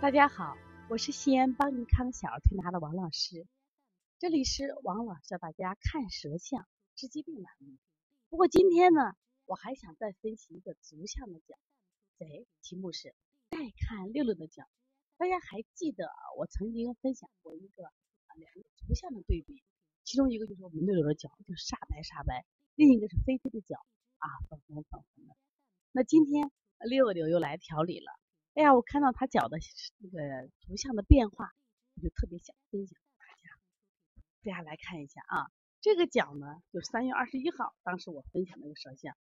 大家好，我是西安邦尼康小儿推拿的王老师，这里是王老师教大家看舌象治疾病栏目。不过今天呢，我还想再分析一个足象的脚，哎，题目是再看六六的脚。大家还记得我曾经分享过一个啊两个足象的对比，其中一个就是我们六六的脚就煞白煞白，另一个是菲菲的脚啊粉红粉红的。那今天六六又来调理了。哎呀，我看到他脚的那个图像的变化，我就特别想分享给大家。大家来看一下啊，这个脚呢，就三月二十一号，当时我分享那个舌象。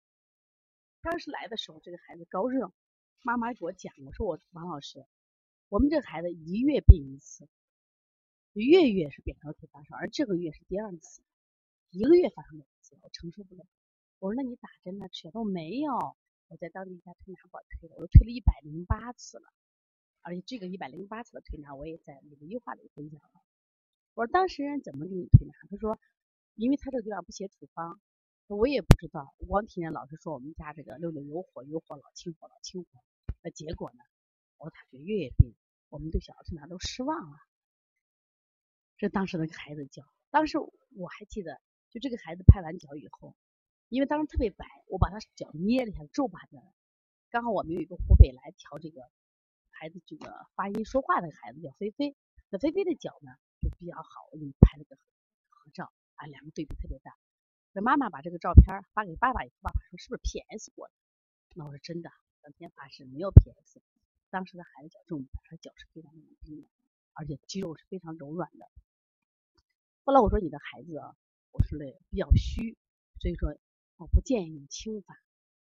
当时来的时候，这个孩子高热，妈妈给我讲，我说我王老师，我们这孩子一月病一次，月月是扁桃体发烧，而这个月是第二次，一个月发生两次，我承受不了。我说那你打针呢？吃药？他说没有。我在当地一家推拿馆推了，我都推了一百零八次了，而且这个一百零八次的推拿，我也在那个优化里分享了。我说当事人怎么给你推拿？他说，因为他这个地方不写处方，我也不知道，我光听见老师说我们家这个六六有火有火老清火老清火，那结果呢？我说他是月月病，我们对小儿推拿都失望了。这当时那个孩子叫，当时我还记得，就这个孩子拍完脚以后。因为当时特别白，我把他脚捏了一下，皱巴的。刚好我们有一个湖北来调这个孩子这个发音说话的孩子叫菲菲，那菲菲的脚呢就比较好，我给你拍了个合照啊，两个对比特别大。那妈妈把这个照片发给爸爸以后，爸爸说是不是 PS 过的？那我说真的，当天发是没有 PS。当时的孩子脚重，他脚是非常冷冰的，而且肌肉是非常柔软的。后来我说你的孩子啊，我说嘞比较虚，所以说。我不建议用清法，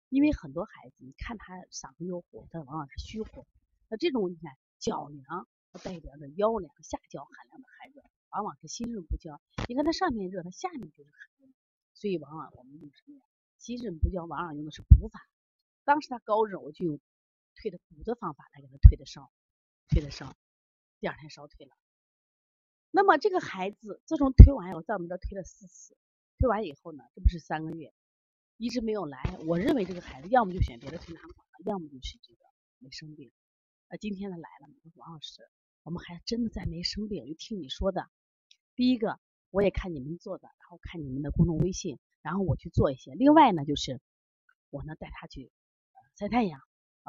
因为很多孩子，你看他嗓子有火，他往往是虚火。那这种你看脚凉，代表着腰凉、下焦寒凉的孩子，往往是心肾不交。你看他上面热，他下面就是寒，所以往往我们用什么呀？心肾不交，往往用的是补法。当时他高热，我就用退的补的方法来给他退的烧，退的烧，第二天烧退了。那么这个孩子自从推完以后，在我们这推了四次，推完以后呢，这不是三个月。一直没有来，我认为这个孩子要么就选别的推拿馆了，要么就是这个没生病。那今天他来了，王老师，我们还真的在没生病，就听你说的。第一个，我也看你们做的，然后看你们的公众微信，然后我去做一些。另外呢，就是我呢带他去晒太阳，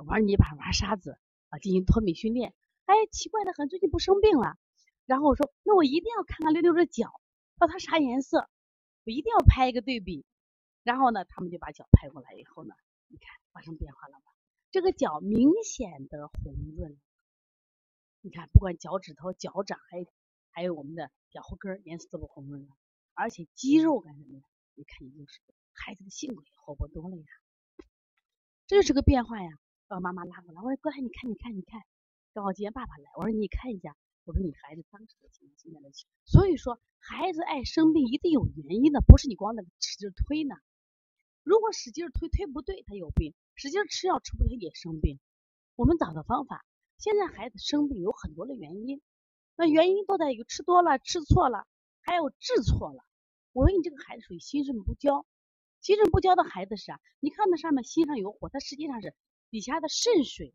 玩泥巴、玩沙子啊，进行脱敏训练。哎，奇怪的很，最近不生病了。然后我说，那我一定要看看溜溜的脚，到它啥颜色，我一定要拍一个对比。然后呢，他们就把脚拍过来以后呢，你看发生变化了吧？这个脚明显的红润，你看不管脚趾头、脚掌，还有还有我们的脚后跟颜色都不红润了，而且肌肉干什么呀？你看你就是孩子的性格也活泼多了呀，这就是个变化呀。把妈妈拉过来，我说过来，你看，你看，你看，刚好今天爸爸来，我说你看一下，我说你孩子当时的情况，现在的情况，所以说孩子爱生病一定有原因的，不是你光在使劲推呢。如果使劲推推不对，他有病；使劲吃药吃不对，也生病。我们找到方法。现在孩子生病有很多的原因，那原因都在于吃多了、吃错了，还有治错了。我说你这个孩子属于心肾不交，心肾不交的孩子是啊，你看那上面心上有火，它实际上是底下的肾水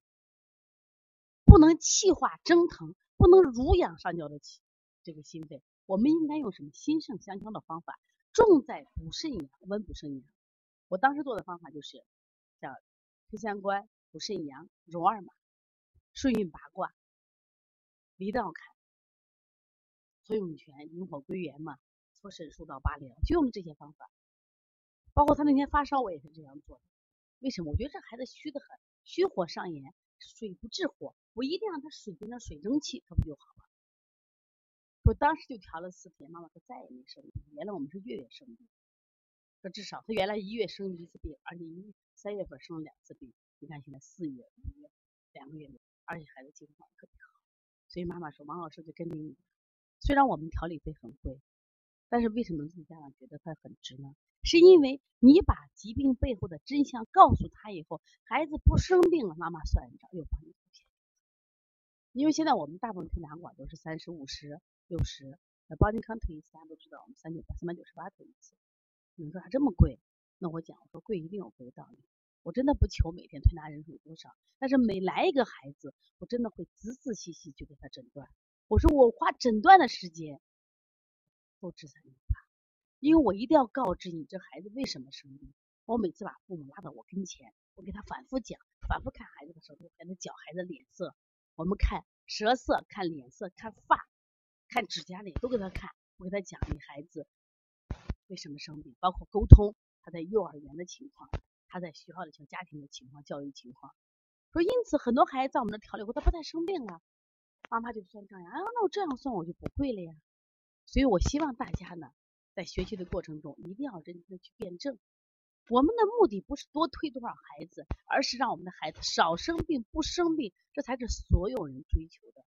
不能气化蒸腾，不能濡养上焦的气这个心肺。我们应该用什么心肾相交的方法，重在补肾阳、温补肾阳。我当时做的方法就是叫推三关、补肾阳、揉二马、顺运八卦、离道坎、搓涌泉、引火归元嘛，搓神枢到八髎，就用这些方法。包括他那天发烧，我也是这样做的。为什么？我觉得这孩子虚的很，虚火上炎，水不治火，我一定让他水变成水蒸气，他不就好了？我当时就调了四天，妈妈说再也没生病。原来我们是月月生病。说至少他原来一月生一次病，而且一三月份生了两次病。你看现在四月、五月两个月，而且孩子情况特别好。所以妈妈说，王老师就跟你，虽然我们调理费很贵，但是为什么自己家长觉得它很值呢？是因为你把疾病背后的真相告诉他以后，孩子不生病了，妈妈算一账又帮你付钱。因为现在我们大部分推拿馆都是三十五十、六十，那邦尼康推一次大家都知道，我们三九、三百九十八推一次。你说还这么贵？那我讲，我说贵一定有贵的道理。我真的不求每天推拿人数有多少，但是每来一个孩子，我真的会仔仔细细去给他诊断。我说我花诊断的时间都只在于他，因为我一定要告知你这孩子为什么生病。我每次把父母拉到我跟前，我给他反复讲，反复看孩子的舌头，给他讲孩子脸色，我们看舌色、看脸色、看发、看指甲里都给他看，我给他讲你孩子为什么生病，包括沟通他在幼儿园的情况。他在学校的小家庭的情况、教育情况，说因此很多孩子在我们的调理后，他不再生病了，妈妈就算账呀，啊，那我这样算我就不会了呀。所以我希望大家呢，在学习的过程中一定要认真的去辩证。我们的目的不是多推多少孩子，而是让我们的孩子少生病、不生病，这才是所有人追求的。